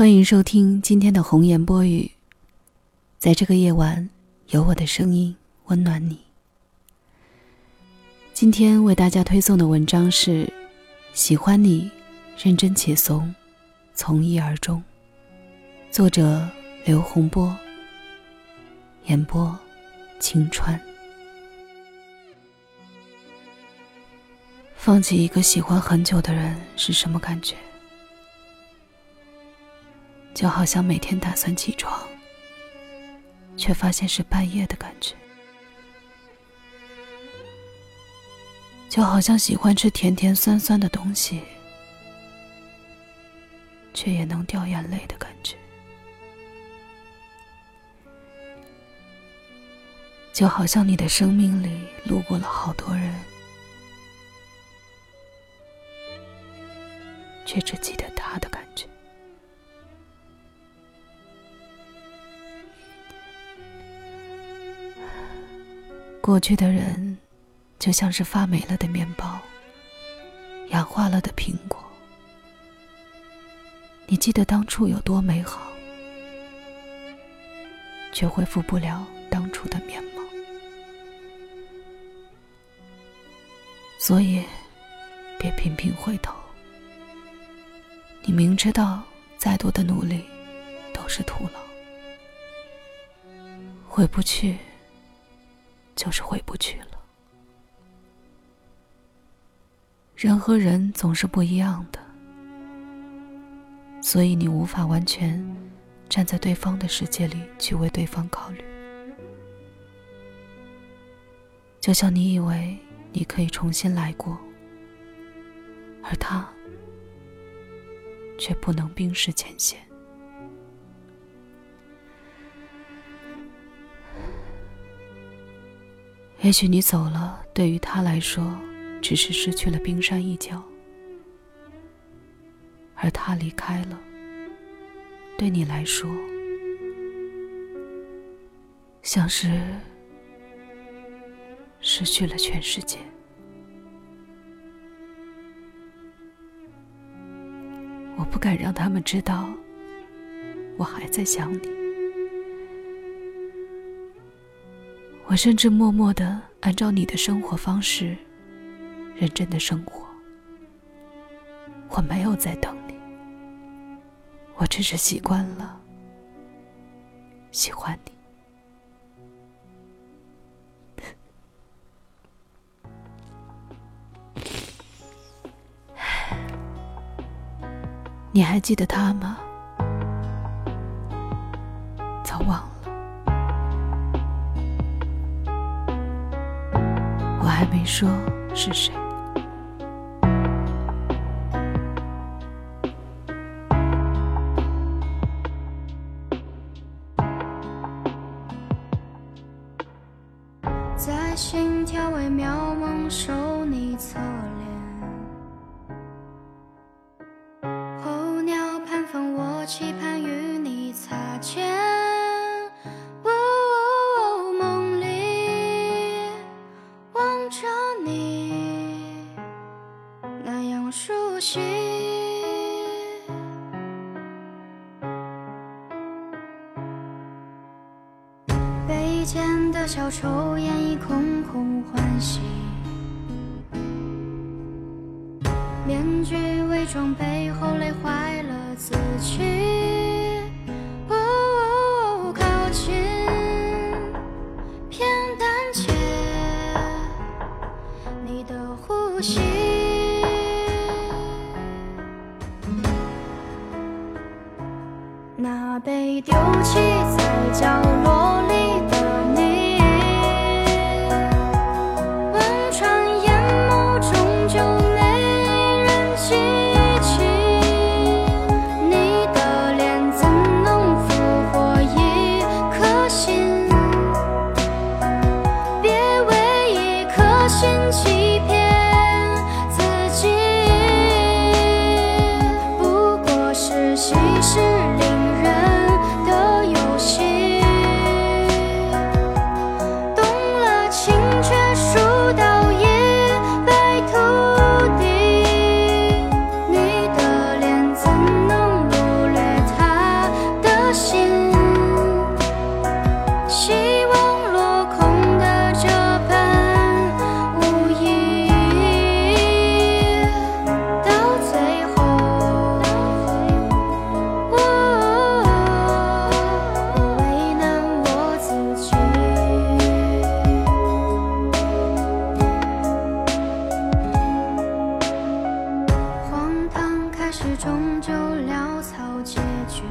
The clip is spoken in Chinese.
欢迎收听今天的红颜播语。在这个夜晚，有我的声音温暖你。今天为大家推送的文章是《喜欢你，认真且怂，从一而终》，作者刘洪波，演播青川。放弃一个喜欢很久的人是什么感觉？就好像每天打算起床，却发现是半夜的感觉；就好像喜欢吃甜甜酸酸的东西，却也能掉眼泪的感觉；就好像你的生命里路过了好多人，却只记得过去的人，就像是发霉了的面包，氧化了的苹果。你记得当初有多美好，却恢复不了当初的面貌。所以，别频频回头。你明知道再多的努力都是徒劳，回不去。就是回不去了。人和人总是不一样的，所以你无法完全站在对方的世界里去为对方考虑。就像你以为你可以重新来过，而他却不能冰释前嫌。也许你走了，对于他来说，只是失去了冰山一角；而他离开了，对你来说，像是失去了全世界。我不敢让他们知道，我还在想你。我甚至默默的按照你的生活方式，认真的生活。我没有在等你，我只是习惯了喜欢你。你还记得他吗？还没说是谁。在心跳微妙蒙受你侧脸，候鸟盘风我期盼与你擦肩。间的小丑演绎空空欢喜，面具伪装背后累坏了自己。他。终究潦草结局。